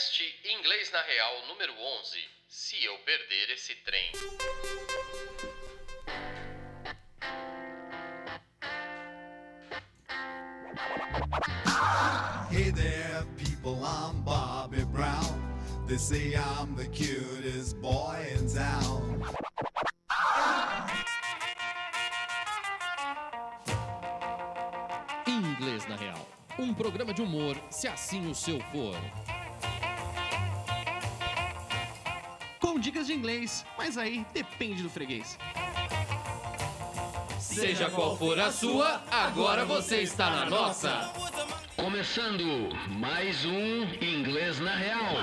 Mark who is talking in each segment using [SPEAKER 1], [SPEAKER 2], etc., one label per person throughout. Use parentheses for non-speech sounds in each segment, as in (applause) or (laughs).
[SPEAKER 1] podcast Inglês na Real número 11. Se eu perder esse trem.
[SPEAKER 2] Hey there, people, I'm Bobby Brown. They say I'm the cutest boy in town.
[SPEAKER 3] Inglês na Real. Um programa de humor, se assim o seu for.
[SPEAKER 4] Dicas de inglês, mas aí depende do freguês.
[SPEAKER 3] Seja qual for a sua, agora você está na nossa.
[SPEAKER 5] Começando mais um Inglês na Real.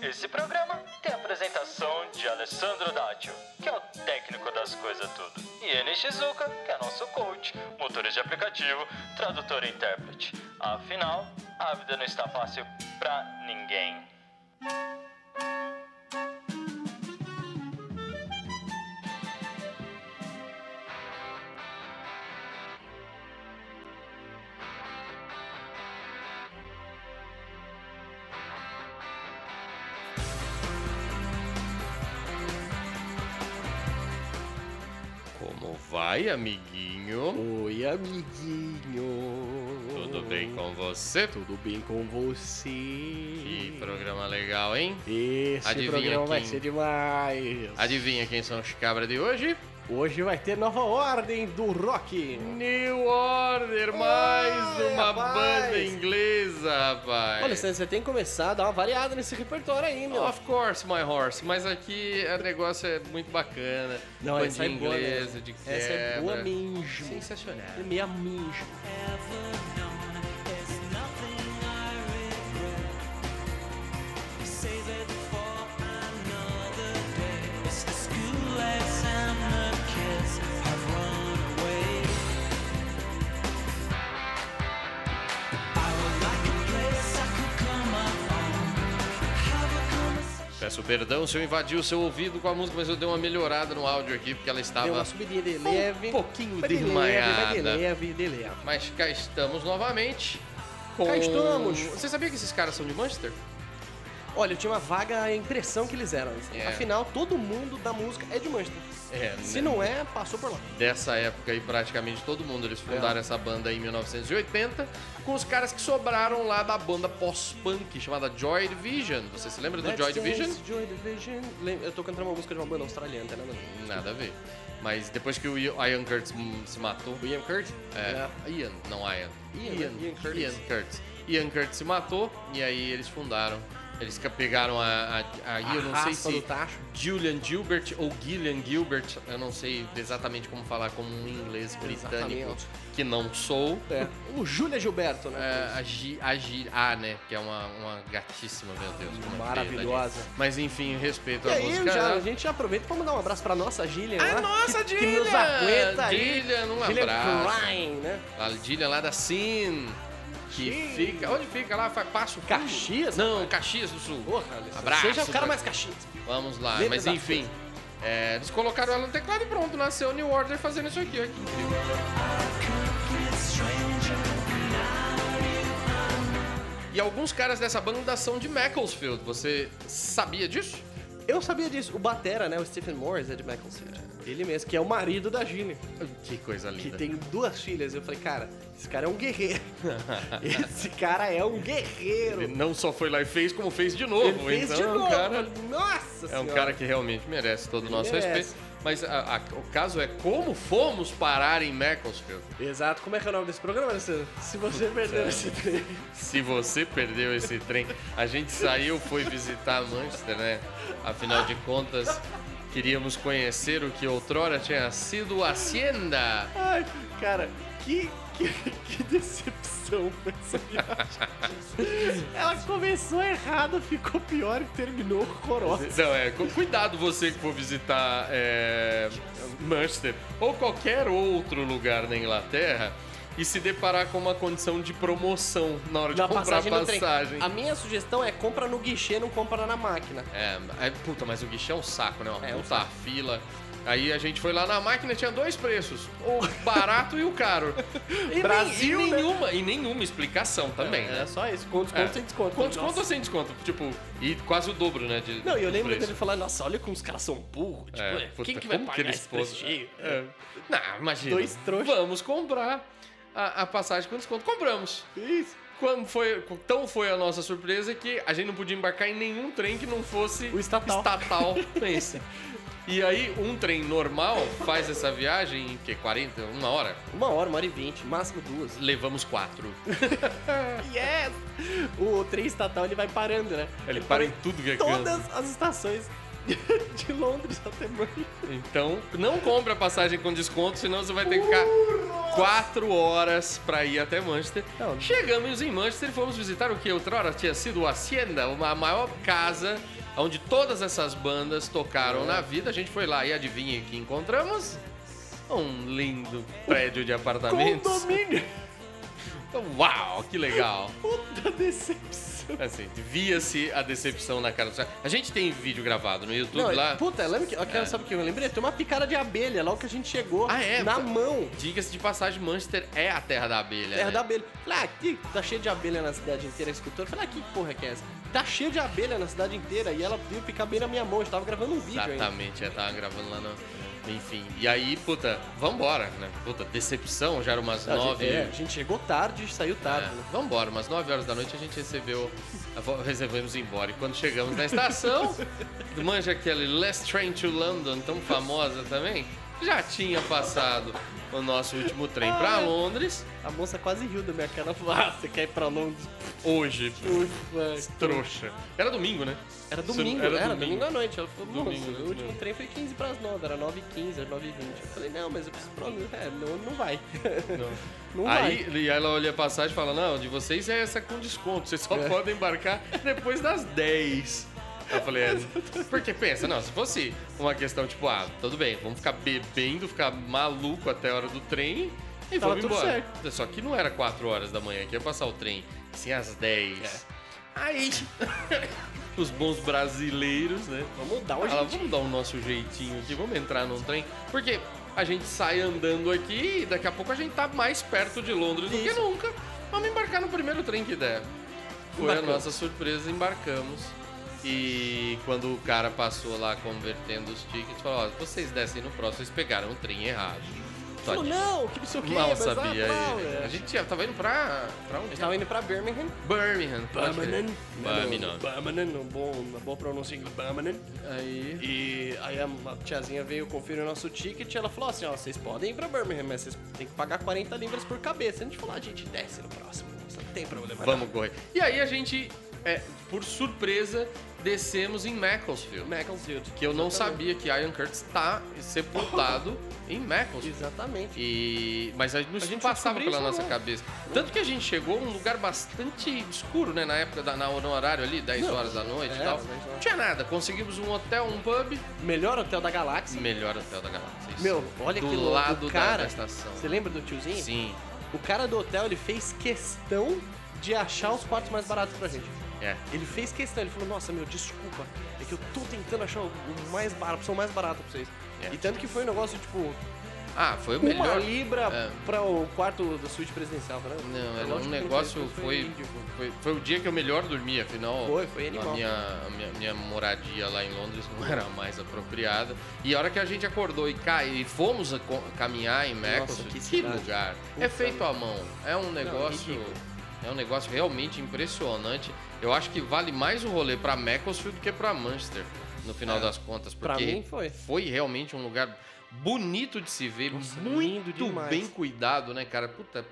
[SPEAKER 6] Esse programa tem a apresentação de Alessandro Dátio, que é o técnico das coisas tudo, e Eni Shizuka, que é nosso coach, motorista de aplicativo, tradutor e intérprete. Afinal, a vida não está fácil pra ninguém.
[SPEAKER 1] Vai, amiguinho?
[SPEAKER 7] Oi, amiguinho.
[SPEAKER 1] Tudo bem com você?
[SPEAKER 7] Tudo bem com você?
[SPEAKER 1] Que programa legal, hein?
[SPEAKER 7] Esse
[SPEAKER 1] Adivinha
[SPEAKER 7] programa vai
[SPEAKER 1] quem-
[SPEAKER 7] ser demais.
[SPEAKER 1] Adivinha quem são os cabras de hoje?
[SPEAKER 7] Hoje vai ter nova ordem do rock.
[SPEAKER 1] New Order, mais
[SPEAKER 7] Ai,
[SPEAKER 1] uma
[SPEAKER 7] rapaz.
[SPEAKER 1] banda inglesa, rapaz.
[SPEAKER 7] Olha, você tem que começar a dar uma variada nesse repertório aí, meu.
[SPEAKER 1] Of course, my horse. Mas aqui o negócio é muito bacana.
[SPEAKER 7] Não,
[SPEAKER 1] Bandinha
[SPEAKER 7] essa é boa
[SPEAKER 1] inglesa,
[SPEAKER 7] mesmo.
[SPEAKER 1] de
[SPEAKER 7] Essa é boa
[SPEAKER 1] quebra.
[SPEAKER 7] mesmo.
[SPEAKER 1] Sensacional.
[SPEAKER 7] É meia minjo.
[SPEAKER 1] Peço perdão se eu invadi o seu ouvido com a música, mas eu dei uma melhorada no áudio aqui, porque ela
[SPEAKER 7] Deu
[SPEAKER 1] estava
[SPEAKER 7] uma subidinha de leve.
[SPEAKER 1] um pouquinho
[SPEAKER 7] de
[SPEAKER 1] desmaiada.
[SPEAKER 7] de leve, de leve.
[SPEAKER 1] Mas cá estamos novamente. Com...
[SPEAKER 7] Cá estamos.
[SPEAKER 1] Você sabia que esses caras são de Manchester?
[SPEAKER 7] Olha, eu tinha uma vaga impressão que eles eram.
[SPEAKER 1] É.
[SPEAKER 7] Afinal, todo mundo da música é de Manchester.
[SPEAKER 1] É,
[SPEAKER 7] Se
[SPEAKER 1] né?
[SPEAKER 7] não é, passou por lá.
[SPEAKER 1] Dessa época aí, praticamente todo mundo. Eles fundaram
[SPEAKER 7] É.
[SPEAKER 1] essa banda em 1980 com os caras que sobraram lá da banda pós-punk chamada Joy Division. Você se lembra do Joy Division?
[SPEAKER 7] Joy Division. Eu tô cantando uma música de uma banda australiana, tem nada a ver.
[SPEAKER 1] Nada a ver. Mas depois que o Ian Curtis se matou.
[SPEAKER 7] O Ian Curtis?
[SPEAKER 1] É, Ian, não Ian.
[SPEAKER 7] Ian,
[SPEAKER 1] Ian,
[SPEAKER 7] né? Ian Curtis.
[SPEAKER 1] Ian Curtis. Ian Curtis se matou e aí eles fundaram. Eles pegaram a. a, a- eu não sei se. Julian Gilbert ou Gillian Gilbert, eu não sei exatamente como falar como um inglês britânico,
[SPEAKER 7] Exatamente.
[SPEAKER 1] que não sou.
[SPEAKER 7] É. O Júlia Gilberto, né?
[SPEAKER 1] É, a, Gi, a Gi, ah, né? Que é uma, uma gatíssima, meu Deus. como é
[SPEAKER 7] Maravilhosa.
[SPEAKER 1] feia, Mas enfim, respeito
[SPEAKER 7] E aí,
[SPEAKER 1] música.
[SPEAKER 7] já,
[SPEAKER 1] né?
[SPEAKER 7] a gente já aproveita pra mandar um abraço pra nossa Gillian.
[SPEAKER 1] A
[SPEAKER 7] lá,
[SPEAKER 1] nossa
[SPEAKER 7] que, que nos
[SPEAKER 1] Gillian!
[SPEAKER 7] aguenta aí.
[SPEAKER 1] Gillian, um
[SPEAKER 7] Gillian
[SPEAKER 1] abraço.
[SPEAKER 7] Klein, né?
[SPEAKER 1] A Gillian lá da Sin. Que fica. Onde fica lá? Passo?
[SPEAKER 7] Caxias,
[SPEAKER 1] Não. Caxias do Sul.
[SPEAKER 7] Porra, Alessandro,
[SPEAKER 1] Abraço,
[SPEAKER 7] Seja o cara mais caxias.
[SPEAKER 1] Vamos lá.
[SPEAKER 7] Letra
[SPEAKER 1] Mas enfim. é, eles colocaram ela no teclado e pronto. Nasceu o New Order fazendo isso aqui. Olha que incrível. E alguns caras dessa banda são de Macclesfield. Você sabia disso?
[SPEAKER 7] Eu sabia disso. O Batera, né? O Stephen Morris é de Macclesfield. Ele mesmo, que é o marido da Gillian.
[SPEAKER 1] Que coisa
[SPEAKER 7] Que
[SPEAKER 1] linda.
[SPEAKER 7] tem duas filhas. Eu falei, cara, esse cara é um guerreiro. (laughs) esse cara é um guerreiro.
[SPEAKER 1] Ele não só foi lá e fez, como fez de novo.
[SPEAKER 7] Ele fez
[SPEAKER 1] então
[SPEAKER 7] de
[SPEAKER 1] é um
[SPEAKER 7] novo.
[SPEAKER 1] cara
[SPEAKER 7] Nossa
[SPEAKER 1] É um
[SPEAKER 7] senhora.
[SPEAKER 1] cara que realmente merece todo o nosso
[SPEAKER 7] Merece.
[SPEAKER 1] respeito. Mas a- a- o caso é como fomos parar em Macclesfield.
[SPEAKER 7] Exato. Como é que é o nome desse programa, Alessandro? Se você perdeu esse trem.
[SPEAKER 1] Se você perdeu esse trem, a gente saiu, foi visitar Manchester, né? Afinal de contas, queríamos conhecer o que outrora tinha sido Hacienda.
[SPEAKER 7] Ai, cara, que, que, que decepção foi essa viagem. Ela começou errado, ficou pior e terminou horrorosa.
[SPEAKER 1] Não, é, cu- cuidado você que for visitar é, Manchester ou qualquer outro lugar na Inglaterra e se deparar com uma condição de promoção na hora de
[SPEAKER 7] Na
[SPEAKER 1] comprar
[SPEAKER 7] passagem
[SPEAKER 1] passagem.
[SPEAKER 7] A minha sugestão é compra no guichê, não compra na máquina.
[SPEAKER 1] É, é, puta, mas o guichê é um saco, né? Uma
[SPEAKER 7] É um
[SPEAKER 1] puta fila. Aí a gente foi lá na máquina tinha dois preços, o barato e o caro. (laughs) E,
[SPEAKER 7] Brasil,
[SPEAKER 1] nem, e
[SPEAKER 7] né?
[SPEAKER 1] nenhuma, e nenhuma explicação também,
[SPEAKER 7] É
[SPEAKER 1] né?
[SPEAKER 7] só isso, com desconto
[SPEAKER 1] É.
[SPEAKER 7] sem desconto.
[SPEAKER 1] Com desconto
[SPEAKER 7] Nossa.
[SPEAKER 1] ou sem desconto? Tipo, e quase o dobro, né? De,
[SPEAKER 7] Não, e eu lembro
[SPEAKER 1] preço.
[SPEAKER 7] dele falar, nossa, olha como os caras são burros. Tipo,
[SPEAKER 1] É,
[SPEAKER 7] é,
[SPEAKER 1] puta,
[SPEAKER 7] quem que vai
[SPEAKER 1] que
[SPEAKER 7] pagar
[SPEAKER 1] eles
[SPEAKER 7] esse
[SPEAKER 1] pôs-
[SPEAKER 7] prestígio?
[SPEAKER 1] É. Não, imagina.
[SPEAKER 7] Dois trouxas.
[SPEAKER 1] Vamos comprar a, a passagem com desconto. Compramos.
[SPEAKER 7] Isso.
[SPEAKER 1] Quando foi, tão foi a nossa surpresa que a gente não podia embarcar em nenhum trem que não fosse
[SPEAKER 7] O estatal.
[SPEAKER 1] estatal (laughs) esse. (laughs) E aí, um trem normal faz essa viagem em que? 40? Uma hora?
[SPEAKER 7] Uma hora, uma hora e vinte, máximo duas.
[SPEAKER 1] Levamos quatro. (laughs)
[SPEAKER 7] Yes! O trem estatal ele vai parando, né?
[SPEAKER 1] Ele para em tudo que é canto.
[SPEAKER 7] Todas as estações (laughs) de Londres até Manchester.
[SPEAKER 1] Então, não compre a passagem com desconto, senão você vai ter que ficar quatro horas pra ir até Manchester.
[SPEAKER 7] Não.
[SPEAKER 1] Chegamos em Manchester e fomos visitar o que outrora tinha sido o Hacienda, uma maior casa onde todas essas bandas tocaram na vida. A gente foi lá e adivinha que encontramos? Um lindo prédio de apartamentos.
[SPEAKER 7] Condomínio! (laughs)
[SPEAKER 1] Uau, que legal.
[SPEAKER 7] Puta decepção.
[SPEAKER 1] Assim, via-se a decepção na cara do. A gente tem vídeo gravado no YouTube
[SPEAKER 7] Não,
[SPEAKER 1] lá.
[SPEAKER 7] puta, lembra que, eu sabe o que eu lembrei? Tem uma picada de abelha logo que a gente chegou
[SPEAKER 1] Ah, é?
[SPEAKER 7] na mão.
[SPEAKER 1] Diga-se de passagem, Manchester é a terra da abelha.
[SPEAKER 7] Terra
[SPEAKER 1] né?
[SPEAKER 7] da abelha. Falei, ah, aqui tá cheio de abelha na cidade inteira, a escultora. Falei, ah, que porra que é essa? Tá cheio de abelha na cidade inteira. E ela viu picar bem na minha mão. Eu tava gravando um vídeo ainda.
[SPEAKER 1] Exatamente, já tava gravando lá no. Enfim. E aí, puta, vambora, né? Puta, decepção, já era umas
[SPEAKER 7] A gente-
[SPEAKER 1] nove.
[SPEAKER 7] É, a gente chegou tarde e saiu tarde.
[SPEAKER 1] É,
[SPEAKER 7] né?
[SPEAKER 1] vambora, umas 9 horas da noite a gente recebeu. Reservamos embora. E quando chegamos na estação, (laughs) manja aquele Last Train to London, tão famosa também, já tinha passado o nosso último trem pra Londres.
[SPEAKER 7] A moça quase riu da minha cara. Falou, ah, você quer ir pra Londres?
[SPEAKER 1] Hoje,
[SPEAKER 7] Ufa,
[SPEAKER 1] trouxa. Era domingo, né?
[SPEAKER 7] Era domingo,
[SPEAKER 1] era
[SPEAKER 7] era,
[SPEAKER 1] domingo.
[SPEAKER 7] domingo. à noite. Ela falou,
[SPEAKER 1] Domingo,
[SPEAKER 7] moça,
[SPEAKER 1] né?
[SPEAKER 7] o último trem foi 15 pras 9, era 9h15, era 9h20. Eu falei, não, mas eu preciso pra Londres. É, não, não vai.
[SPEAKER 1] Não. (laughs)
[SPEAKER 7] Não
[SPEAKER 1] Aí
[SPEAKER 7] vai.
[SPEAKER 1] e ela olha a passagem e fala: Não, de vocês é essa com desconto, vocês só
[SPEAKER 7] É.
[SPEAKER 1] podem embarcar depois das 10. Eu falei, é, porque pensa, não, se fosse uma questão tipo, ah, tudo bem, vamos ficar bebendo, ficar maluco até a hora do trem e
[SPEAKER 7] Tava
[SPEAKER 1] vamos
[SPEAKER 7] tudo
[SPEAKER 1] embora.
[SPEAKER 7] certo.
[SPEAKER 1] Só que não era 4 horas da manhã, que ia passar o trem, sim às 10.
[SPEAKER 7] É.
[SPEAKER 1] Aí, (laughs) os bons brasileiros, né?
[SPEAKER 7] Vamos dar um
[SPEAKER 1] Fala,
[SPEAKER 7] jeito.
[SPEAKER 1] vamos dar o nosso jeitinho aqui, vamos entrar num trem. Porque a gente sai andando aqui e daqui a pouco a gente tá mais perto de Londres do que
[SPEAKER 7] Isso.
[SPEAKER 1] nunca. Vamos embarcar no primeiro trem que der. Foi a
[SPEAKER 7] Embarcamos.
[SPEAKER 1] nossa surpresa, embarcamos. E quando o cara passou lá convertendo os tickets, falou: Ó, vocês descem no próximo, vocês pegaram o trem errado. Só
[SPEAKER 7] Falou, não, que não sei o que,
[SPEAKER 1] Mal
[SPEAKER 7] mas
[SPEAKER 1] sabia
[SPEAKER 7] ah,
[SPEAKER 1] ele.
[SPEAKER 7] é.
[SPEAKER 1] A gente ia- tava indo pra. pra
[SPEAKER 7] A
[SPEAKER 1] onde?
[SPEAKER 7] gente tava indo pra Birmingham.
[SPEAKER 1] Birmingham. crer. Birmingham.
[SPEAKER 7] Birmingham, um bom, uma boa pronúncia em Birmingham.
[SPEAKER 1] Aí.
[SPEAKER 7] E aí a a tiazinha veio conferir o nosso ticket e ela falou assim, ó, vocês podem ir pra Birmingham, mas vocês têm que pagar 40 libras por cabeça. A gente falou, a gente desce no próximo, não tem problema.
[SPEAKER 1] Vamos correr. E aí a gente, é, por surpresa, descemos em Macclesfield.
[SPEAKER 7] Macclesfield.
[SPEAKER 1] Que eu não sabia que Ian Curtis está sepultado (laughs) em Macclesfield.
[SPEAKER 7] Exatamente.
[SPEAKER 1] E... Mas a
[SPEAKER 7] A gente
[SPEAKER 1] passava pela nossa
[SPEAKER 7] agora.
[SPEAKER 1] cabeça. Tanto que a gente chegou num lugar bastante escuro, né? Na época, da, na, no horário ali, 10
[SPEAKER 7] Não,
[SPEAKER 1] horas da noite e
[SPEAKER 7] é,
[SPEAKER 1] tal.
[SPEAKER 7] 10 horas.
[SPEAKER 1] Não tinha nada. Conseguimos um hotel, um pub.
[SPEAKER 7] Melhor hotel da galáxia.
[SPEAKER 1] Melhor hotel da galáxia. isso.
[SPEAKER 7] Meu, olha
[SPEAKER 1] Do
[SPEAKER 7] que louco.
[SPEAKER 1] lado
[SPEAKER 7] o
[SPEAKER 1] da-
[SPEAKER 7] cara,
[SPEAKER 1] da estação.
[SPEAKER 7] Você lembra do tiozinho?
[SPEAKER 1] Sim.
[SPEAKER 7] O cara do hotel, ele fez questão de achar os quartos mais baratos pra gente.
[SPEAKER 1] É.
[SPEAKER 7] Ele fez questão, ele falou, nossa, meu, desculpa, é que eu tô tentando achar o mais barato, a opção mais barata pra vocês.
[SPEAKER 1] É.
[SPEAKER 7] E tanto que foi um negócio, tipo,
[SPEAKER 1] Ah, foi o
[SPEAKER 7] uma
[SPEAKER 1] melhor.
[SPEAKER 7] libra
[SPEAKER 1] É.
[SPEAKER 7] pra o quarto da suíte presidencial, né?
[SPEAKER 1] Não, era
[SPEAKER 7] Lógico
[SPEAKER 1] um negócio.
[SPEAKER 7] não
[SPEAKER 1] Foi, foi, foi o dia que eu melhor dormi, afinal.
[SPEAKER 7] Foi, foi animal.
[SPEAKER 1] A minha, a minha, minha moradia lá em Londres não era a mais apropriada. E a hora que a gente acordou e, ca... e fomos caminhar em Macclesfield,
[SPEAKER 7] que
[SPEAKER 1] que, lugar.
[SPEAKER 7] Puta
[SPEAKER 1] é feito à mão. É um negócio.
[SPEAKER 7] ridículo.
[SPEAKER 1] é um negócio realmente impressionante. Eu acho que vale mais o rolê pra Macclesfield do que pra Manchester, no final
[SPEAKER 7] É.
[SPEAKER 1] das contas. Porque
[SPEAKER 7] mim foi.
[SPEAKER 1] foi realmente um lugar bonito de se ver,
[SPEAKER 7] Nossa,
[SPEAKER 1] muito bem cuidado, né, cara? Puta,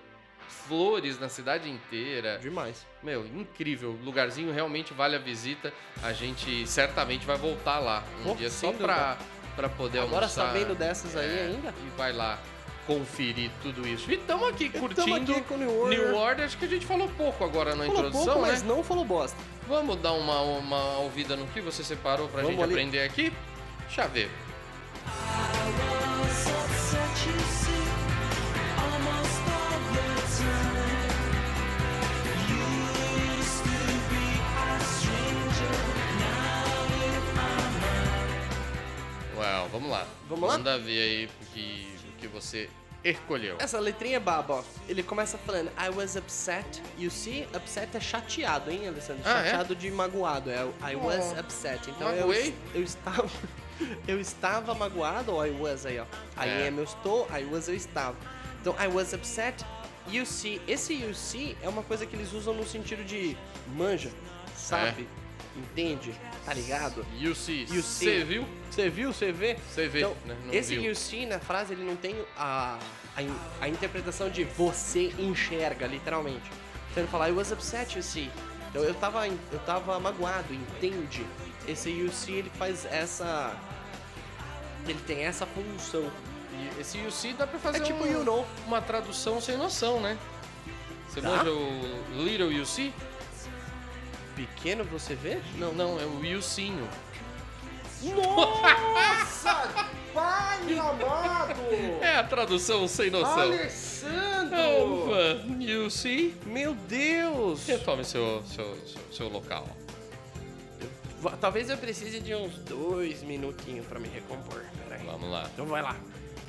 [SPEAKER 1] flores na cidade inteira.
[SPEAKER 7] Demais.
[SPEAKER 1] Meu, incrível. Lugarzinho realmente vale a visita. A gente certamente vai voltar lá um dia só pra, pra poder
[SPEAKER 7] Agora
[SPEAKER 1] almoçar.
[SPEAKER 7] sabendo dessas aí
[SPEAKER 1] É,
[SPEAKER 7] ainda.
[SPEAKER 1] E vai lá conferir tudo isso. E estamos aqui curtindo
[SPEAKER 7] aqui com New Order.
[SPEAKER 1] New Order. Acho que a gente falou pouco agora na
[SPEAKER 7] Falou
[SPEAKER 1] introdução,
[SPEAKER 7] pouco,
[SPEAKER 1] né?
[SPEAKER 7] mas não falou bosta.
[SPEAKER 1] Vamos dar uma, uma ouvida no que você separou pra
[SPEAKER 7] Vamos
[SPEAKER 1] gente
[SPEAKER 7] ali.
[SPEAKER 1] aprender aqui? Chaveiro. Well, vamos lá.
[SPEAKER 7] Vamos lá?
[SPEAKER 1] Manda ver aí o que, você escolheu.
[SPEAKER 7] Essa letrinha é baba, ó. Ele começa falando I was upset. You see, upset é chateado, hein, Alessandro?
[SPEAKER 1] Ah, é?
[SPEAKER 7] chateado de magoado. É o I was
[SPEAKER 1] Oh.
[SPEAKER 7] upset. Então eu, eu estava. (laughs) Eu estava magoado, ou I was aí, ó. I
[SPEAKER 1] É.
[SPEAKER 7] am, eu estou, I was, eu estava. Então, I was upset. You see, esse you see é uma coisa que eles usam no sentido de manja, sabe?
[SPEAKER 1] É.
[SPEAKER 7] Entende? Tá ligado?
[SPEAKER 1] You see. Você viu?
[SPEAKER 7] Você viu? Você vê?
[SPEAKER 1] Você vê,
[SPEAKER 7] Então,
[SPEAKER 1] né?
[SPEAKER 7] Esse
[SPEAKER 1] viu.
[SPEAKER 7] you see na frase, ele não tem a, a, a interpretação de você enxerga, literalmente. Então ele fala, I was upset, you see. Então eu tava, eu tava magoado, entende? Esse you see, ele faz essa... Ele tem essa função.
[SPEAKER 1] E esse you see dá pra fazer
[SPEAKER 7] É tipo
[SPEAKER 1] um-
[SPEAKER 7] you know.
[SPEAKER 1] uma tradução sem noção, né? Você manja o little you
[SPEAKER 7] Pequeno você vê?
[SPEAKER 1] Não, não, é o youcinho.
[SPEAKER 7] Nossa! (laughs) pai amado!
[SPEAKER 1] É a tradução sem noção.
[SPEAKER 7] Alessandro!
[SPEAKER 1] You see?
[SPEAKER 7] Meu Deus!
[SPEAKER 1] Retome seu, seu, seu, seu local.
[SPEAKER 7] Talvez eu precise de uns dois minutinhos pra me recompor. Peraí.
[SPEAKER 1] Vamos lá.
[SPEAKER 7] Então vai lá.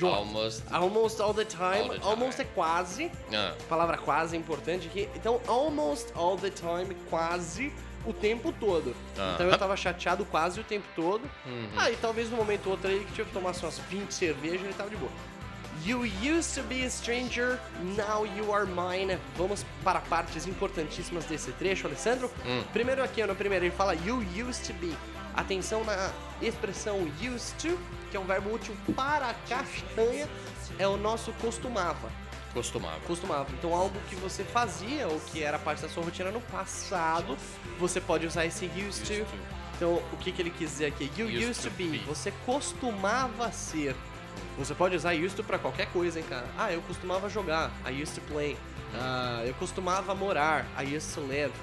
[SPEAKER 1] Almost.
[SPEAKER 7] Almost all the time.
[SPEAKER 1] All the time.
[SPEAKER 7] Almost é quase.
[SPEAKER 1] Ah,
[SPEAKER 7] Palavra quase é importante aqui. Então, almost all the time, quase o tempo todo.
[SPEAKER 1] Aham.
[SPEAKER 7] Então eu tava chateado quase o tempo todo.
[SPEAKER 1] Uhum.
[SPEAKER 7] Aí talvez no momento ou outro aí que tive que tomar umas 20 cervejas ele tava de boa. You used to be a stranger, now you are mine. Vamos para partes importantíssimas desse trecho, Alessandro.
[SPEAKER 1] Hum.
[SPEAKER 7] Primeiro aqui, no primeiro, ele fala you used to be. Atenção na expressão used to, que é um verbo útil para castanha, é o nosso costumava.
[SPEAKER 1] costumava.
[SPEAKER 7] Costumava. Então algo que você fazia ou que era parte da sua rotina no passado, você pode usar esse used to.
[SPEAKER 1] Used to.
[SPEAKER 7] Então o que, que ele quis dizer aqui? You used,
[SPEAKER 1] Used
[SPEAKER 7] to
[SPEAKER 1] to
[SPEAKER 7] be.
[SPEAKER 1] be.
[SPEAKER 7] Você costumava ser. Você pode usar used to pra qualquer coisa, hein, cara. Ah, eu costumava jogar. I used to play. Ah, eu costumava morar. I used to live.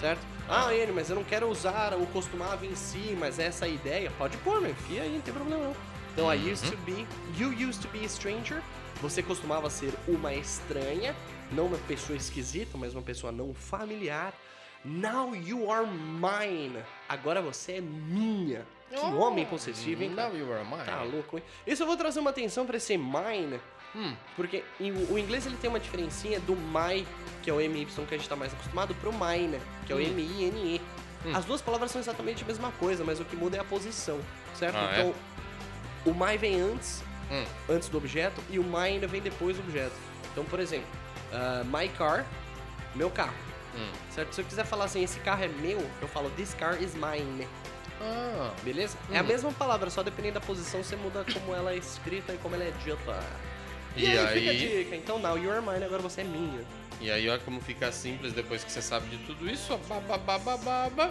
[SPEAKER 7] Certo? Ah, ele, mas eu não quero usar o costumava em si, mas essa é a ideia. Pode pôr, meu. Enfia aí, não tem problema não. Então, I used to be. You used to be a stranger. Você costumava ser uma estranha. Não uma pessoa esquisita, mas uma pessoa não familiar. Now you are mine. Agora você é minha. Que homem possessivo, hein? cara?
[SPEAKER 1] Now you are mine.
[SPEAKER 7] Tá louco, hein? Isso eu vou trazer uma atenção pra esse mine,
[SPEAKER 1] Hum.
[SPEAKER 7] porque em- o inglês ele tem uma diferencinha do my, que é o MY que a gente tá mais acostumado, pro mine, que é o
[SPEAKER 1] Hum.
[SPEAKER 7] M-I-N-E.
[SPEAKER 1] Hum.
[SPEAKER 7] As duas palavras são exatamente a mesma coisa, mas o que muda é a posição, certo?
[SPEAKER 1] Ah, é?
[SPEAKER 7] O my vem antes,
[SPEAKER 1] Hum.
[SPEAKER 7] antes do objeto, e o mine vem depois do objeto. Então, por exemplo, ah, my car, meu carro.
[SPEAKER 1] Hum.
[SPEAKER 7] Certo? Se eu quiser falar assim, esse carro é meu, eu falo this car is mine.
[SPEAKER 1] Ah,
[SPEAKER 7] Beleza? É a
[SPEAKER 1] Hum.
[SPEAKER 7] mesma palavra, só dependendo da posição você muda como ela é escrita e como ela é dita.
[SPEAKER 1] E
[SPEAKER 7] fica a
[SPEAKER 1] aí-
[SPEAKER 7] dica. Então, now you are mine, agora você é minha.
[SPEAKER 1] e aí olha como fica simples depois que você sabe de tudo isso. ó, ba, ba, ba, ba, ba,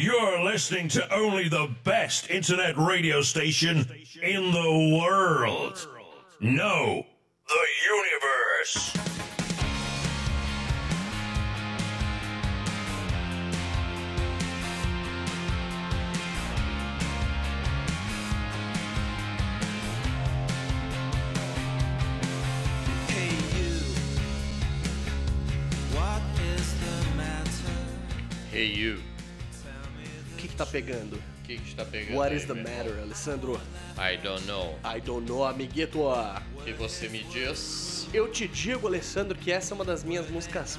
[SPEAKER 8] You're listening to only the best internet radio station in the world. No, the universe.
[SPEAKER 9] Hey you, what is the matter?
[SPEAKER 1] Hey you.
[SPEAKER 7] O que que tá pegando?
[SPEAKER 1] O que que está pegando
[SPEAKER 7] What
[SPEAKER 1] aí,
[SPEAKER 7] is the
[SPEAKER 1] irmão?
[SPEAKER 7] matter, Alessandro?
[SPEAKER 1] I don't know.
[SPEAKER 7] I don't know, amiguito.
[SPEAKER 1] Que você me diz?
[SPEAKER 7] Eu te digo, Alessandro, que essa é uma das minhas músicas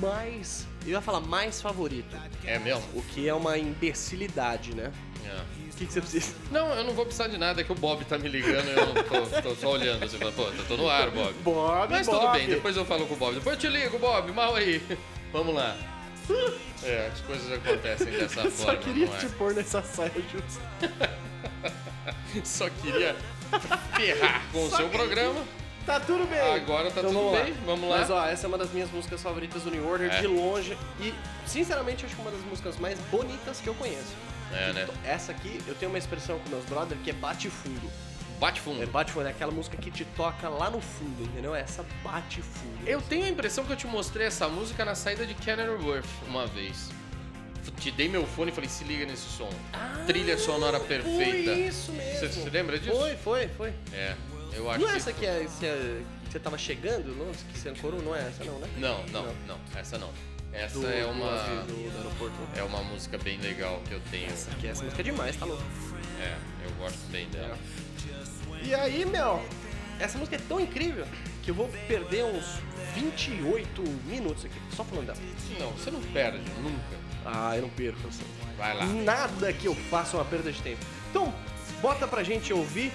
[SPEAKER 7] mais... Eu ia falar mais favorito.
[SPEAKER 1] É mesmo?
[SPEAKER 7] O que é uma imbecilidade, né?
[SPEAKER 1] É.
[SPEAKER 7] O que, que você precisa?
[SPEAKER 1] Não, eu não vou precisar de nada, é que o Bob tá me ligando e eu não tô, tô só olhando. Assim, pô, eu tô no ar, Bob. (laughs)
[SPEAKER 7] Bob,
[SPEAKER 1] Mas tudo bem, depois eu falo com o Bob. Depois eu te ligo, Bob, mal aí. (laughs) Vamos lá. É, as coisas acontecem (laughs) dessa
[SPEAKER 7] Eu
[SPEAKER 1] forma.
[SPEAKER 7] só queria
[SPEAKER 1] não é?
[SPEAKER 7] te pôr nessa saia justa. (laughs)
[SPEAKER 1] Só queria ferrar com o seu
[SPEAKER 7] queria-
[SPEAKER 1] programa.
[SPEAKER 7] Tá tudo bem.
[SPEAKER 1] Agora tá
[SPEAKER 7] Então
[SPEAKER 1] tudo
[SPEAKER 7] vamos
[SPEAKER 1] bem,
[SPEAKER 7] lá.
[SPEAKER 1] vamos lá.
[SPEAKER 7] Mas ó, essa é uma das minhas músicas favoritas do New Order,
[SPEAKER 1] É.
[SPEAKER 7] de longe. E, sinceramente, acho que uma das músicas mais bonitas que eu conheço.
[SPEAKER 1] É, né?
[SPEAKER 7] Essa aqui, eu tenho uma expressão com meus brothers que é bate fundo.
[SPEAKER 1] Bate fundo.
[SPEAKER 7] É bate fundo, é aquela música que te toca lá no fundo, entendeu? Essa bate fundo.
[SPEAKER 1] Eu tenho a impressão que eu te mostrei essa música na saída de Kenilworth uma vez. Te dei meu fone e falei, se liga nesse som. Trilha sonora perfeita.
[SPEAKER 7] Foi isso mesmo.
[SPEAKER 1] Você se lembra disso?
[SPEAKER 7] Foi, foi, foi.
[SPEAKER 1] É, eu acho
[SPEAKER 7] Não é essa que, é, que, é- que você tava chegando, não? Que você ancorou? Não é essa não, né?
[SPEAKER 1] Não, não, não, essa não. Essa
[SPEAKER 7] Do-
[SPEAKER 1] é uma...
[SPEAKER 7] do- do aeroporto.
[SPEAKER 1] É uma música bem legal que eu tenho.
[SPEAKER 7] Essa aqui, essa música é demais, tá louco.
[SPEAKER 1] É, eu gosto bem dela.
[SPEAKER 7] E aí, meu, essa música é tão incrível que eu vou perder uns 28 minutos aqui, só falando dela.
[SPEAKER 1] Não, você não perde, nunca.
[SPEAKER 7] Ah, eu não perco, eu sei.
[SPEAKER 1] Vai lá.
[SPEAKER 7] Nada que eu faça é uma perda de tempo. Então, bota pra gente ouvir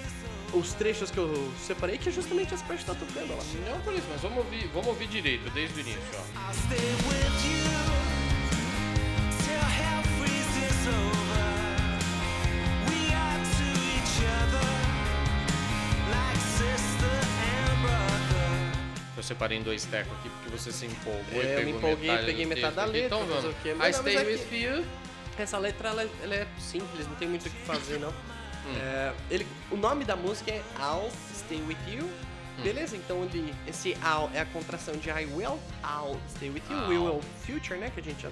[SPEAKER 7] os trechos que eu separei, que é justamente essa parte que tá tocando lá.
[SPEAKER 1] Não por isso, mas vamos ouvir, vamos ouvir direito, desde o início, ó. Eu separei em dois tecos aqui porque você se empolgou e
[SPEAKER 7] É, eu
[SPEAKER 1] pegou
[SPEAKER 7] me empolguei,
[SPEAKER 1] metade
[SPEAKER 7] peguei metade da letra,
[SPEAKER 1] Então vamos.
[SPEAKER 7] o quê?
[SPEAKER 1] I stay
[SPEAKER 7] é
[SPEAKER 1] with you.
[SPEAKER 7] Essa letra ela, ela é simples, não tem muito o que fazer, não.
[SPEAKER 1] Hum.
[SPEAKER 7] É, ele, o nome da música é I'll Stay With You.
[SPEAKER 1] Hum.
[SPEAKER 7] Beleza? Então ele, esse I'll é a contração de I will, I'll stay with you.
[SPEAKER 1] I'll.
[SPEAKER 7] Will é o future, né? Que a gente já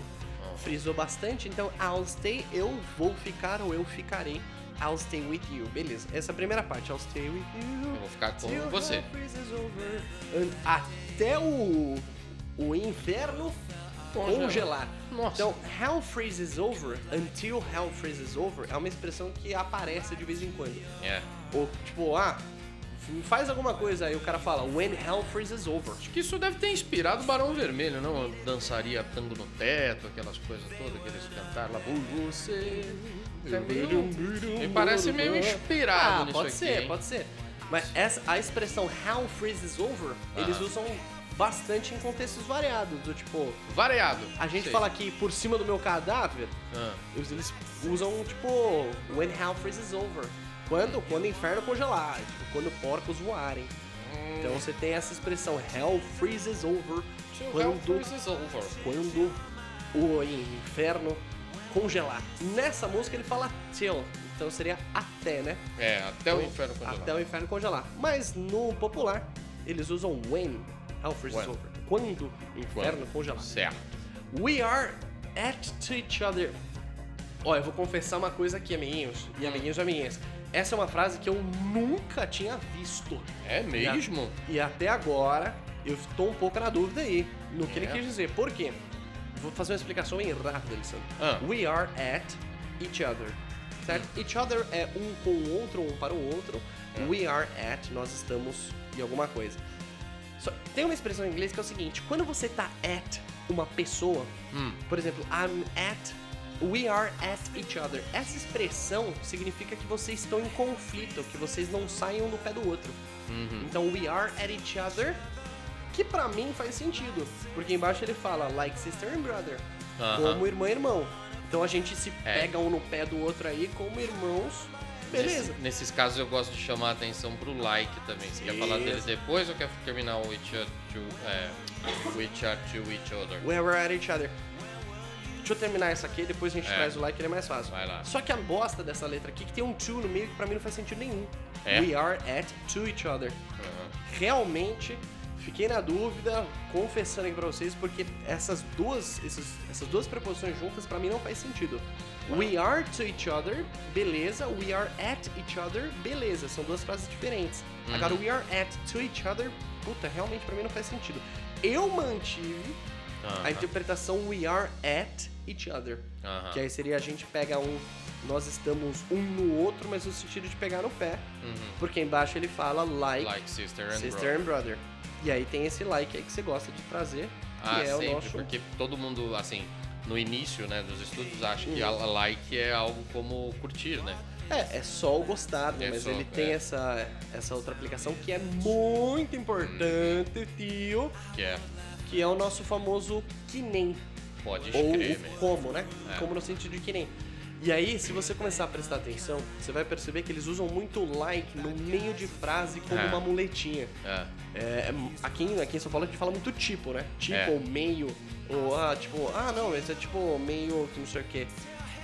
[SPEAKER 7] frisou bastante. Então I'll stay, eu vou ficar ou eu ficarei. I'll stay with you. Beleza. Essa é a primeira parte. I'll stay with you.
[SPEAKER 1] Eu vou ficar com você.
[SPEAKER 7] Até o, o inferno
[SPEAKER 1] Congelar. Nossa.
[SPEAKER 7] Então, hell freezes over, until hell freezes over, é uma expressão que aparece de vez em quando.
[SPEAKER 1] É.
[SPEAKER 7] Ou, tipo, ah, faz alguma coisa aí, o cara fala, when hell freezes over.
[SPEAKER 1] Acho que isso deve ter inspirado o Barão Vermelho, não? Dançaria tango no teto, aquelas coisas todas que eles cantaram lá. Por você. É meio- Me parece meio inspirado
[SPEAKER 7] Ah,
[SPEAKER 1] nisso
[SPEAKER 7] pode
[SPEAKER 1] aqui,
[SPEAKER 7] ser,
[SPEAKER 1] hein?
[SPEAKER 7] pode ser. Mas essa, a expressão hell freezes over, eles
[SPEAKER 1] Aham.
[SPEAKER 7] usam bastante em contextos variados, do tipo...
[SPEAKER 1] Variado.
[SPEAKER 7] A gente
[SPEAKER 1] Sei.
[SPEAKER 7] fala aqui por cima do meu cadáver,
[SPEAKER 1] Ah.
[SPEAKER 7] eles, eles usam, tipo, when hell freezes over. Quando? Quando o inferno congelar, tipo, quando porcos voarem. Então você tem essa expressão, hell freezes over,
[SPEAKER 1] Till
[SPEAKER 7] quando,
[SPEAKER 1] hell freezes over.
[SPEAKER 7] quando o inferno congelar. Nessa música ele fala till, então seria até, né?
[SPEAKER 1] É, até o inferno congelar.
[SPEAKER 7] Até o inferno congelar. Mas no popular, eles usam when hell freezes
[SPEAKER 1] When.
[SPEAKER 7] over. Quando o inferno
[SPEAKER 1] Quando.
[SPEAKER 7] congelar.
[SPEAKER 1] Certo.
[SPEAKER 7] We are at to each other. Ó, eu vou confessar uma coisa aqui, amiguinhos. E amiguinhos e amiguinhas. Essa é uma frase que eu nunca tinha visto.
[SPEAKER 1] É mesmo?
[SPEAKER 7] E até agora, eu estou um pouco na dúvida aí no que ele
[SPEAKER 1] É.
[SPEAKER 7] quis dizer. Por quê? Vou fazer uma explicação bem rápida, Alessandro.
[SPEAKER 1] Ah.
[SPEAKER 7] We are at each other. Certo? Each other é um com o outro, um para o outro. We are at, nós estamos em alguma coisa. Só- tem uma expressão em inglês que é o seguinte: quando você tá at uma pessoa,
[SPEAKER 1] Hum.
[SPEAKER 7] por exemplo, I'm at, we are at each other. Essa expressão significa que vocês estão em conflito, que vocês não saiam do pé do outro.
[SPEAKER 1] Uhum.
[SPEAKER 7] Então, we are at each other, que pra mim faz sentido, porque embaixo ele fala like sister and brother,
[SPEAKER 1] Aham.
[SPEAKER 7] como irmã e irmão. Então a gente se
[SPEAKER 1] É.
[SPEAKER 7] pega um no pé do outro aí como irmãos, beleza.
[SPEAKER 1] Nesse- nesses casos eu gosto de chamar a atenção pro like também. Você quer falar
[SPEAKER 7] Isso.
[SPEAKER 1] dele depois ou quer terminar o which are to, é, which are to each other?
[SPEAKER 7] We are at each other. Deixa eu terminar essa aqui, depois a gente
[SPEAKER 1] É.
[SPEAKER 7] traz o like, ele é mais fácil.
[SPEAKER 1] Vai lá.
[SPEAKER 7] Só que a bosta dessa letra aqui, que tem um to no meio, que pra mim não faz sentido nenhum.
[SPEAKER 1] É?
[SPEAKER 7] We are at to each other.
[SPEAKER 1] Aham.
[SPEAKER 7] Realmente, fiquei na dúvida, confessando aqui pra vocês, porque essas duas, esses- essas duas preposições juntas pra mim não faz sentido. We are to each other, beleza. We are at each other, beleza. São duas frases diferentes.
[SPEAKER 1] Uhum.
[SPEAKER 7] Agora, we are at to each other, puta, realmente pra mim não faz sentido. Eu mantive a
[SPEAKER 1] Aham.
[SPEAKER 7] interpretação we are at each other.
[SPEAKER 1] Aham.
[SPEAKER 7] Que aí seria a gente pega um. Nós estamos um no outro, mas no sentido de pegar no pé.
[SPEAKER 1] Uhum.
[SPEAKER 7] Porque embaixo ele fala like,
[SPEAKER 1] Like sister and
[SPEAKER 7] sister
[SPEAKER 1] brother.
[SPEAKER 7] and brother. E aí tem esse like aí que você gosta de trazer, que
[SPEAKER 1] Ah,
[SPEAKER 7] é
[SPEAKER 1] sempre,
[SPEAKER 7] o nosso.
[SPEAKER 1] porque todo mundo, assim, no início, né, dos estudos, acha que a like é algo como curtir, né?
[SPEAKER 7] É, é só o gostar, né?
[SPEAKER 1] É
[SPEAKER 7] mas
[SPEAKER 1] só,
[SPEAKER 7] ele tem
[SPEAKER 1] é.
[SPEAKER 7] essa, essa outra aplicação que é muito importante, tio,
[SPEAKER 1] Que é
[SPEAKER 7] que é o nosso famoso que nem.
[SPEAKER 1] Pode
[SPEAKER 7] Ou
[SPEAKER 1] crer,
[SPEAKER 7] o como, né?
[SPEAKER 1] É.
[SPEAKER 7] Como no sentido de que nem. E aí, se você começar a prestar atenção, você vai perceber que eles usam muito like no meio de frase como
[SPEAKER 1] É.
[SPEAKER 7] uma muletinha.
[SPEAKER 1] É.
[SPEAKER 7] É, aqui, em- aqui em São Paulo a gente fala muito tipo, né? Tipo,
[SPEAKER 1] É.
[SPEAKER 7] ou meio, ou ah, tipo, ah não, esse é tipo meio que não sei o quê.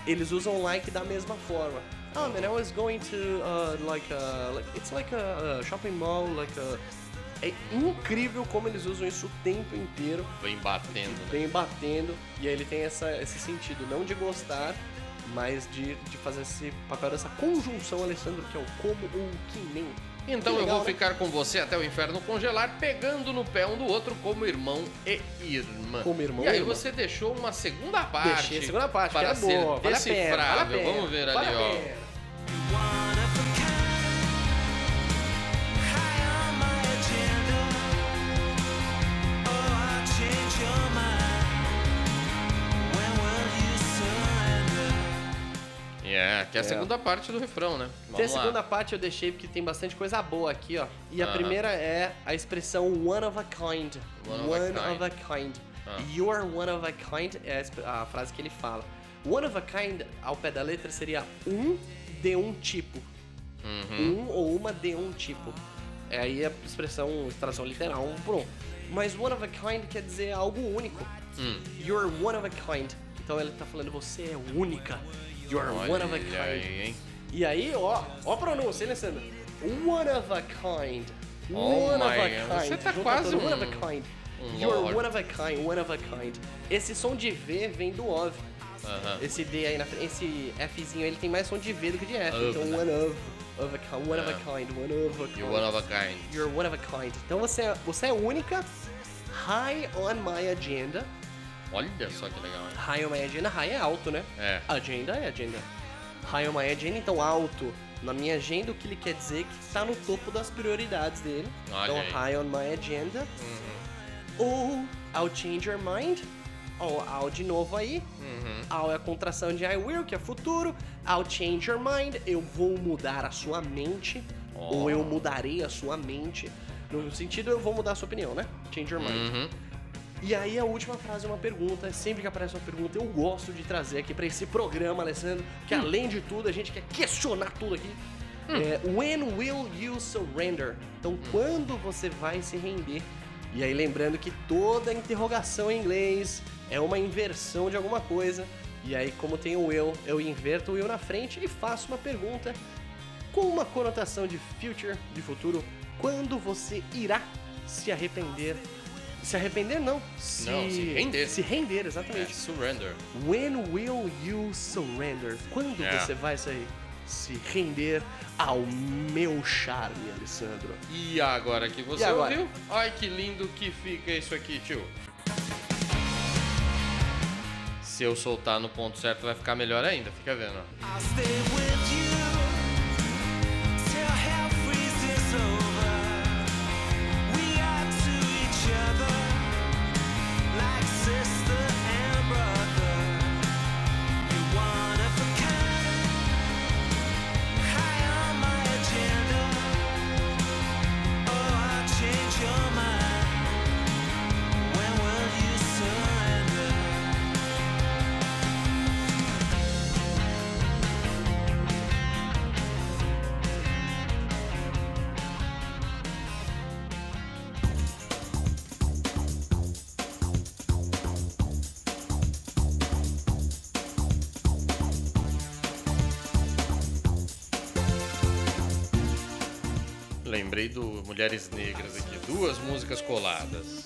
[SPEAKER 7] Eles usam like da mesma forma. Ah, man, I was going to, uh, like, a, like, it's like a, a shopping mall, like a... É incrível como eles usam isso o tempo inteiro,
[SPEAKER 1] Vem batendo, né?
[SPEAKER 7] vem batendo, e aí ele tem essa, esse sentido, não de gostar, mas de, de fazer esse papel dessa conjunção, Alessandro, que é o como ou o que nem.
[SPEAKER 1] Então
[SPEAKER 7] Que
[SPEAKER 1] eu
[SPEAKER 7] legal,
[SPEAKER 1] vou
[SPEAKER 7] né?
[SPEAKER 1] ficar com você até o inferno congelar, pegando no pé um do outro como irmão e irmã.
[SPEAKER 7] Como irmão
[SPEAKER 1] e aí
[SPEAKER 7] e irmã.
[SPEAKER 1] você deixou uma segunda parte.
[SPEAKER 7] Deixei a segunda parte, que
[SPEAKER 1] para
[SPEAKER 7] era
[SPEAKER 1] ser
[SPEAKER 7] boa, vale vale
[SPEAKER 1] decifrável.
[SPEAKER 7] pena,
[SPEAKER 1] Vamos ver
[SPEAKER 7] vale
[SPEAKER 1] ali,
[SPEAKER 9] surrender?
[SPEAKER 1] É, que é a
[SPEAKER 7] É.
[SPEAKER 1] segunda parte do refrão, né?
[SPEAKER 7] Tem a
[SPEAKER 1] Vamos lá.
[SPEAKER 7] segunda parte eu deixei porque tem bastante coisa boa aqui, ó. E a
[SPEAKER 1] Aham.
[SPEAKER 7] primeira é a expressão one of a kind.
[SPEAKER 1] One of a kind.
[SPEAKER 7] of a kind.
[SPEAKER 1] Ah.
[SPEAKER 7] You're one of a kind é a frase que ele fala. One of a kind, ao pé da letra, seria um de um tipo.
[SPEAKER 1] Uhum.
[SPEAKER 7] Um ou uma de um tipo. É aí a expressão, tradução literal, um por um. Mas one of a kind quer dizer algo único.
[SPEAKER 1] Hum.
[SPEAKER 7] You're one of a kind. Então ele tá falando, você é única. You're one of a
[SPEAKER 1] Olha
[SPEAKER 7] kind.
[SPEAKER 1] aí?
[SPEAKER 7] E aí, ó, ó a pronúncia, hein, Alessandro? One of a kind.
[SPEAKER 1] Oh
[SPEAKER 7] one of a
[SPEAKER 1] God,
[SPEAKER 7] kind.
[SPEAKER 1] você tá
[SPEAKER 7] Junta
[SPEAKER 1] quase
[SPEAKER 7] tudo, One
[SPEAKER 1] um-
[SPEAKER 7] of a kind.
[SPEAKER 1] um
[SPEAKER 7] You're
[SPEAKER 1] lord.
[SPEAKER 7] one of a kind, one of a kind. Esse som de V vem do of.
[SPEAKER 1] Aham.
[SPEAKER 7] Esse D aí na frente, esse Fzinho ele tem mais som de V do que de F.
[SPEAKER 1] Of,
[SPEAKER 7] então,
[SPEAKER 1] né?
[SPEAKER 7] one of, of a kind, one of
[SPEAKER 1] É.
[SPEAKER 7] a kind, one of a kind.
[SPEAKER 1] You one of a kind.
[SPEAKER 7] You're one of a kind. Então você é, você é única. High on my agenda.
[SPEAKER 1] Olha só que legal, hein?
[SPEAKER 7] High on my agenda. High é alto, né?
[SPEAKER 1] É.
[SPEAKER 7] Agenda é agenda. High on my agenda, então alto. Na minha agenda, o que ele quer dizer é que tá no topo das prioridades dele.
[SPEAKER 1] Olha
[SPEAKER 7] então,
[SPEAKER 1] aí.
[SPEAKER 7] high on my agenda. Ou I'll change your mind. Ou I'll de novo aí.
[SPEAKER 1] Uhum.
[SPEAKER 7] I'll é a contração de I will, que é futuro. I'll change your mind. Eu vou mudar a sua mente.
[SPEAKER 1] Oh.
[SPEAKER 7] Ou eu mudarei a sua mente. No sentido, eu vou mudar a sua opinião, né? Change your mind.
[SPEAKER 1] Uhum.
[SPEAKER 7] E aí a última frase é uma pergunta. Sempre que aparece uma pergunta, eu gosto de trazer aqui pra esse programa, Alessandro, que
[SPEAKER 1] Hum.
[SPEAKER 7] além de tudo, a gente quer questionar tudo aqui. É, when will you surrender? Então, quando você vai se render? E aí, lembrando que toda interrogação em inglês é uma inversão de alguma coisa. E aí, como tem o will, eu inverto o will na frente e faço uma pergunta com uma conotação de future, de futuro. Quando você irá se arrepender? Se arrepender, não. Se,
[SPEAKER 1] Não, se render.
[SPEAKER 7] Se render,
[SPEAKER 1] É,
[SPEAKER 7] exatamente.
[SPEAKER 1] surrender.
[SPEAKER 7] When will you surrender? Quando
[SPEAKER 1] É.
[SPEAKER 7] você vai se, se render ao meu charme, Alessandro?
[SPEAKER 1] E agora que você
[SPEAKER 7] agora?
[SPEAKER 1] ouviu? Ai, que lindo que fica isso aqui, tio. Se eu soltar no ponto certo, vai ficar melhor ainda. Fica vendo, ó. Lembrei do Mulheres Negras aqui. Duas músicas coladas.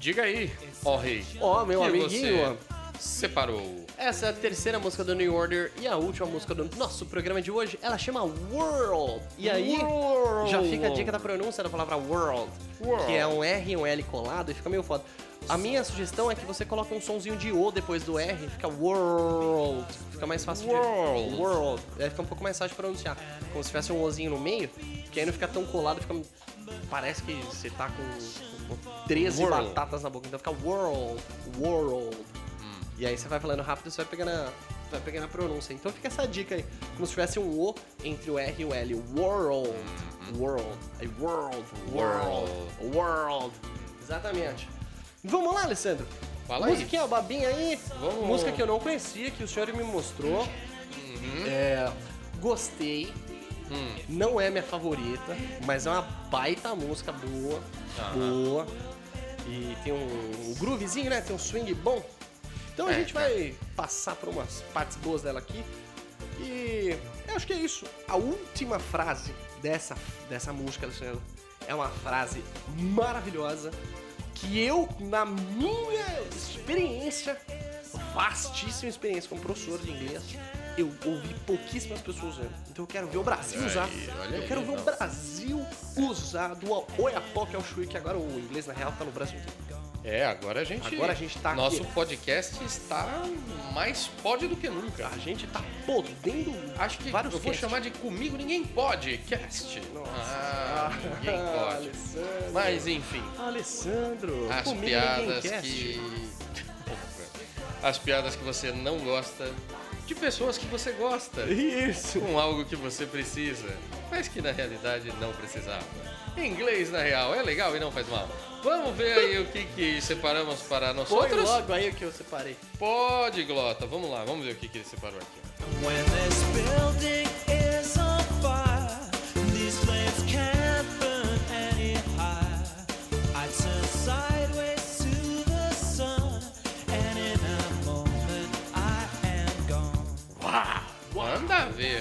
[SPEAKER 1] Diga aí, ó rei.
[SPEAKER 7] Ó, meu
[SPEAKER 1] que
[SPEAKER 7] amiguinho.
[SPEAKER 1] Você separou.
[SPEAKER 7] Essa é a terceira música do New Order e a última música do nosso programa de hoje. Ela chama World. E aí,
[SPEAKER 1] World.
[SPEAKER 7] já fica a dica da pronúncia da palavra World,
[SPEAKER 1] World.
[SPEAKER 7] que é um R e um L colado e fica meio foda. A minha sugestão é que você coloque um sonzinho de O depois do R, fica World. Fica mais fácil
[SPEAKER 1] World.
[SPEAKER 7] de... World. Aí fica um pouco mais fácil de pronunciar. Como se tivesse um Ozinho no meio, que aí não fica tão colado, fica... Parece que você tá com, com 13
[SPEAKER 1] World.
[SPEAKER 7] batatas na boca. Então fica World. World. E aí você vai falando rápido, você vai pegando a, vai pegar na pronúncia. Então fica essa dica aí, como se tivesse um O entre o R e o L. World. World. Aí, world. World. World. Exatamente. Vamos lá, Alessandro.
[SPEAKER 1] Fala aí.
[SPEAKER 7] Musiquinha babinha aí.
[SPEAKER 1] Vamos.
[SPEAKER 7] Música que eu não conhecia, que o senhor me mostrou.
[SPEAKER 1] Uhum.
[SPEAKER 7] É, gostei.
[SPEAKER 1] Hum.
[SPEAKER 7] Não é minha favorita, mas é uma baita música boa. Boa. E tem um groovezinho, né? Tem um swing bom. Então a
[SPEAKER 1] É,
[SPEAKER 7] gente vai passar por umas partes boas dela aqui. E eu acho que é isso. A última frase dessa, dessa música, Alessandro, é uma frase maravilhosa que eu, na minha experiência, vastíssima experiência como professor de inglês, eu ouvi pouquíssimas pessoas usando. Então eu quero ver o Brasil
[SPEAKER 1] Olha
[SPEAKER 7] usar.
[SPEAKER 1] aí,
[SPEAKER 7] eu
[SPEAKER 1] aí,
[SPEAKER 7] quero ver o
[SPEAKER 1] então.
[SPEAKER 7] Brasil usar do Oiapoque ao Chuí, que agora o inglês na real tá no Brasil inteiro.
[SPEAKER 1] É, agora a gente.
[SPEAKER 7] Agora a gente tá aqui.
[SPEAKER 1] Nosso podcast está mais pode do que nunca.
[SPEAKER 7] A gente tá podendo
[SPEAKER 1] Acho que
[SPEAKER 7] vários
[SPEAKER 1] eu vou
[SPEAKER 7] cast.
[SPEAKER 1] chamar de Comigo Ninguém Pode Cast. Ah, ninguém pode.
[SPEAKER 7] Alessandro.
[SPEAKER 1] Mas enfim,
[SPEAKER 7] Alessandro,
[SPEAKER 1] as
[SPEAKER 7] comigo
[SPEAKER 1] piadas que. As piadas que você não gosta de pessoas que você gosta.
[SPEAKER 7] Isso.
[SPEAKER 1] Com algo que você precisa, mas que na realidade não precisava. Inglês na real é legal e não faz mal. Vamos ver aí o que, que separamos para nós
[SPEAKER 7] Foi
[SPEAKER 1] outros.
[SPEAKER 7] logo aí o que eu separei.
[SPEAKER 1] Pode, Glota. Vamos lá, vamos ver o que, que ele separou aqui.
[SPEAKER 9] When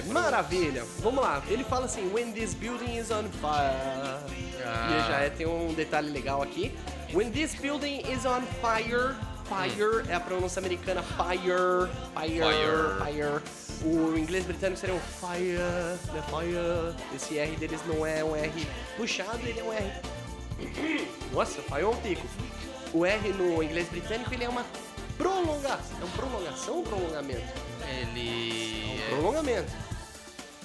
[SPEAKER 1] Ver.
[SPEAKER 7] Maravilha. Vamos lá. Ele fala assim, when this building is on fire.
[SPEAKER 1] Ah.
[SPEAKER 7] E já é, tem um detalhe legal aqui. When this building is on fire. Fire é a pronúncia americana. Fire. Fire.
[SPEAKER 1] Fire.
[SPEAKER 7] Fire. O inglês britânico seria um fire. Né? Fire. Esse R deles não é um R puxado, ele é um R. (clears throat) Nossa, falhou um pico. O R no inglês britânico ele é uma prolongação. É uma prolongação ou um prolongamento?
[SPEAKER 1] Ele.
[SPEAKER 7] Prolongamento.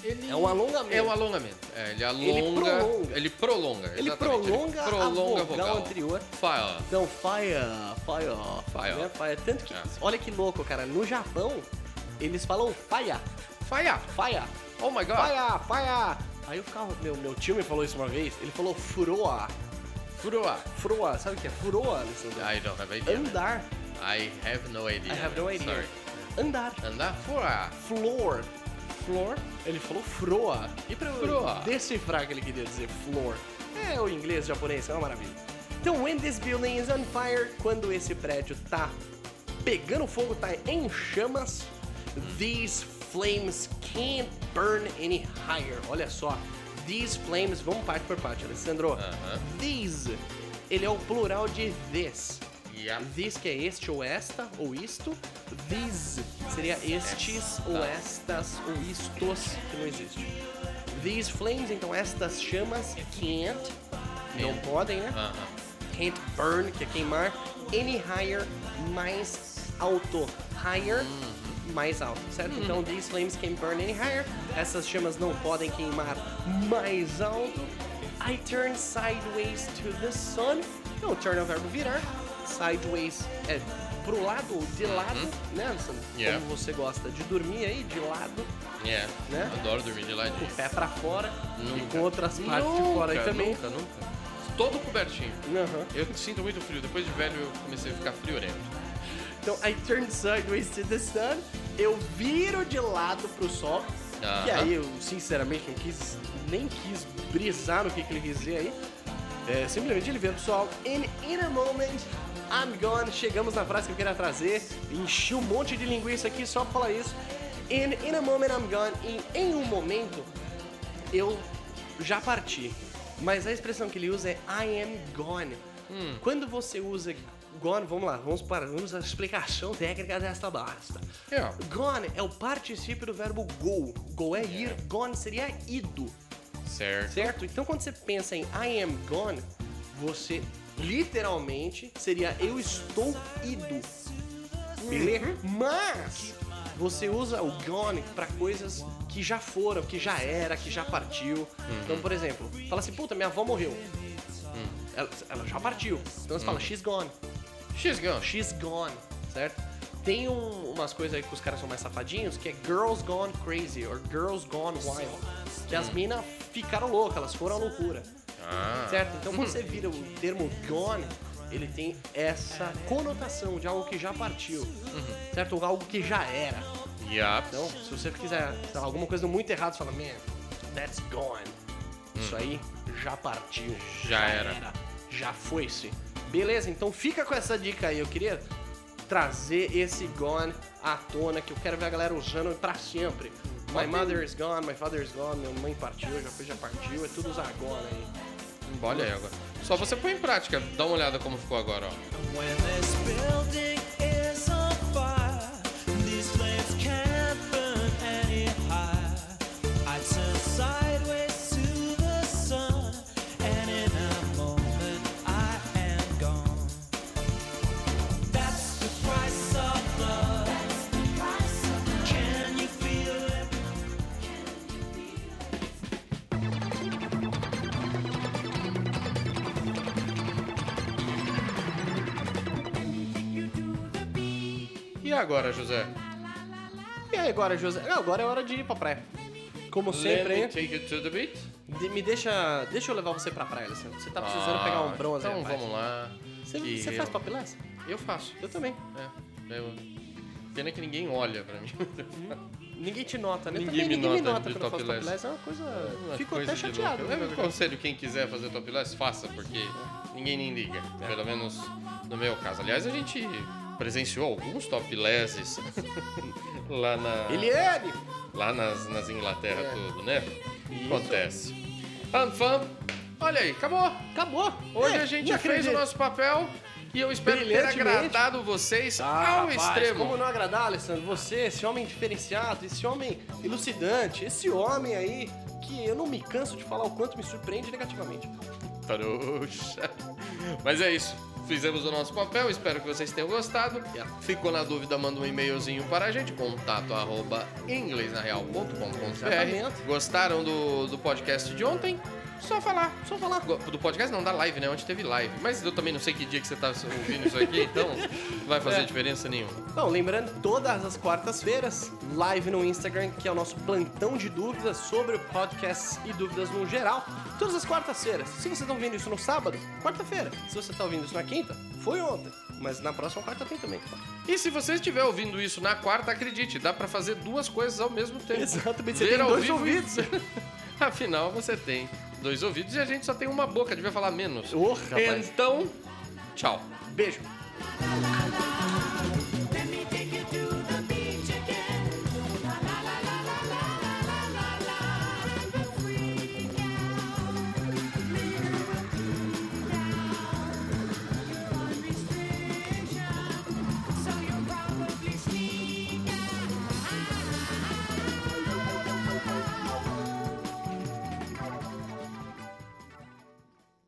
[SPEAKER 1] ele
[SPEAKER 7] É um alongamento.
[SPEAKER 1] É um alongamento. É, ele alonga.
[SPEAKER 7] Ele prolonga.
[SPEAKER 1] Ele prolonga.
[SPEAKER 7] Ele prolonga,
[SPEAKER 1] prolonga
[SPEAKER 7] a vogal, anterior.
[SPEAKER 1] Fire.
[SPEAKER 7] Então, fire, fire,
[SPEAKER 1] Fire.
[SPEAKER 7] Né? fire. Tanto que,
[SPEAKER 1] É.
[SPEAKER 7] olha que louco, cara. No Japão, eles falam fire,
[SPEAKER 1] Fire.
[SPEAKER 7] fire,
[SPEAKER 1] Oh my god.
[SPEAKER 7] fire, fire. Aí eu ficava, meu, meu tio me falou isso uma vez, ele falou furoa.
[SPEAKER 1] Furoa.
[SPEAKER 7] Furoa, sabe o que é? Furoa, Alessandro?
[SPEAKER 1] I don't have idea. man. I have no idea.
[SPEAKER 7] I have no idea.
[SPEAKER 1] Sorry.
[SPEAKER 7] Andar.
[SPEAKER 1] Andar fora.
[SPEAKER 7] Floor. Floor? Ele falou froa. E pra eu
[SPEAKER 1] Froa.
[SPEAKER 7] decifrar o que ele queria dizer floor? É o inglês japonês, é uma maravilha. Então, when this building is on fire, quando esse prédio tá pegando fogo, tá em chamas, these flames can't burn any higher. Olha só. These flames, vamos parte por parte, Alessandro.
[SPEAKER 1] Aham.
[SPEAKER 7] These, ele é o plural de this.
[SPEAKER 1] Yeah.
[SPEAKER 7] This que é este ou esta ou isto. These seria estes ou estas ou istos, que não existe. These flames, então estas chamas, can't, não podem, né?
[SPEAKER 1] Aham.
[SPEAKER 7] Can't burn, que é queimar, any higher, mais alto. Higher, mais alto, certo? Então, these flames can't burn any higher. Essas chamas não podem queimar mais alto. I turn sideways to the sun. Não, turn é o verbo virar. Sideways é pro lado, de lado, né, Alessandro?
[SPEAKER 1] Yeah.
[SPEAKER 7] Como você gosta de dormir aí, de lado,
[SPEAKER 1] Yeah.
[SPEAKER 7] Né?
[SPEAKER 1] Adoro dormir de ladinho.
[SPEAKER 7] com o pé pra fora e
[SPEAKER 1] Nunca.
[SPEAKER 7] com outras partes de fora aí também.
[SPEAKER 1] Nunca, nunca. Todo cobertinho. Eu sinto muito frio. Depois de velho, eu comecei a ficar friorento.
[SPEAKER 7] Então, I turn sideways to the sun. Eu viro de lado pro sol.
[SPEAKER 1] Aham.
[SPEAKER 7] E aí, eu sinceramente não quis, nem quis brisar no que, que ele quis dizer aí. É, simplesmente ele vira pro sol. And in a moment, I'm gone. Chegamos na frase que eu queria trazer. Enchi um monte de linguiça aqui só pra falar isso. And in a moment, I'm gone. E em um momento, eu já parti. Mas a expressão que ele usa é I am gone. Quando você usa gone, vamos lá, vamos para vamos à explicação técnica desta basta.
[SPEAKER 1] Yeah.
[SPEAKER 7] Gone é o particípio do verbo go. Go é ir, gone seria ido,
[SPEAKER 1] Certo.
[SPEAKER 7] certo? Então quando você pensa em I am gone, você literalmente seria eu estou ido. Beleza? Mas você usa o gone para coisas que já foram, que já era, que já partiu. Então, por exemplo, fala assim, puta, minha avó morreu. Ela, ela já partiu. Então você fala, she's gone.
[SPEAKER 1] She's gone.
[SPEAKER 7] She's gone, certo? Tem um- umas coisas aí que os caras são mais safadinhos, que é Girls Gone Crazy, ou Girls Gone Wild. Que as minas ficaram loucas, elas foram à loucura.
[SPEAKER 1] Ah.
[SPEAKER 7] Certo? Então quando (laughs) você vira o termo gone, ele tem essa conotação de algo que já partiu. Certo? Ou algo que já era.
[SPEAKER 1] Yep.
[SPEAKER 7] Então, se você quiser lá, alguma coisa muito errada, você fala, man, that's gone. Isso aí já partiu.
[SPEAKER 1] Já era.
[SPEAKER 7] Já foi-se. Beleza, então fica com essa dica aí. Eu queria trazer esse gone à tona, que eu quero ver a galera usando pra sempre. My mother is gone, my father is gone, minha mãe partiu, já foi, já partiu, é tudo usar gone aí.
[SPEAKER 1] Olha aí agora. Só você põe em prática. Dá uma olhada como ficou agora, ó. Agora, José?
[SPEAKER 7] E aí agora, José? Ah, Agora é hora de ir pra praia. Como sempre,
[SPEAKER 1] Let me
[SPEAKER 7] hein?
[SPEAKER 1] take you to the beat.
[SPEAKER 7] De- me deixa. Deixa eu levar você pra praia, Alessandro. Você tá precisando pegar um bronze,
[SPEAKER 1] Então
[SPEAKER 7] rapaz.
[SPEAKER 1] vamos lá.
[SPEAKER 7] Você,
[SPEAKER 1] que
[SPEAKER 7] você
[SPEAKER 1] eu-
[SPEAKER 7] faz topless?
[SPEAKER 1] Eu faço.
[SPEAKER 7] Eu também.
[SPEAKER 1] É. Eu... Pena que ninguém olha pra mim.
[SPEAKER 7] Ninguém te nota, né?
[SPEAKER 1] Ninguém
[SPEAKER 7] também
[SPEAKER 1] me
[SPEAKER 7] ninguém me
[SPEAKER 1] nota
[SPEAKER 7] nota
[SPEAKER 1] de
[SPEAKER 7] quando eu faço
[SPEAKER 1] topless.
[SPEAKER 7] É uma coisa.
[SPEAKER 1] Uma
[SPEAKER 7] Fico
[SPEAKER 1] coisa
[SPEAKER 7] até
[SPEAKER 1] de
[SPEAKER 7] chateado.
[SPEAKER 1] louco.
[SPEAKER 7] né?
[SPEAKER 1] Eu aconselho quem quiser fazer topless, faça, porque ninguém nem liga. Pelo menos no meu caso. Aliás, a gente presenciou alguns toplesses (laughs) lá na.
[SPEAKER 7] Eliane!
[SPEAKER 1] Lá nas, nas Inglaterra,
[SPEAKER 7] É.
[SPEAKER 1] tudo, né?
[SPEAKER 7] Isso.
[SPEAKER 1] Acontece. Anfam, olha aí, acabou.
[SPEAKER 7] Acabou.
[SPEAKER 1] Hoje
[SPEAKER 7] É,
[SPEAKER 1] a gente fez o nosso papel e eu espero ter agradado vocês
[SPEAKER 7] Ah,
[SPEAKER 1] ao
[SPEAKER 7] rapaz,
[SPEAKER 1] extremo.
[SPEAKER 7] Como não agradar, Alessandro? Você, esse homem diferenciado, esse homem elucidante, esse homem aí que eu não me canso de falar o quanto me surpreende negativamente.
[SPEAKER 1] Trouxa. Mas é isso. Fizemos o nosso papel, espero que vocês tenham gostado. Ficou na dúvida, manda um e-mailzinho para a gente, contato arroba inglesnareal.com.br. Gostaram do, do podcast de ontem? Só falar, só falar. Do podcast não, da live, né? Onde teve live. Mas eu também não sei que dia que você tá ouvindo isso aqui, então não vai fazer
[SPEAKER 7] É.
[SPEAKER 1] diferença nenhuma.
[SPEAKER 7] Bom, lembrando, todas as quartas-feiras, live no Instagram, que é o nosso plantão de dúvidas sobre o podcast e dúvidas no geral. Todas as quartas-feiras. Se você tá ouvindo isso no sábado, quarta-feira. Se você tá ouvindo isso na quinta, foi ontem. Mas na próxima quarta tem também.
[SPEAKER 1] E se você estiver ouvindo isso na quarta, acredite, dá pra fazer duas coisas ao mesmo tempo.
[SPEAKER 7] Exatamente, você
[SPEAKER 1] Ver
[SPEAKER 7] tem dois
[SPEAKER 1] e-
[SPEAKER 7] ouvidos. (laughs)
[SPEAKER 1] Afinal, você tem dois ouvidos e a gente só tem uma boca, devia falar menos.
[SPEAKER 7] Rapaz.
[SPEAKER 1] Então, tchau.
[SPEAKER 7] Beijo.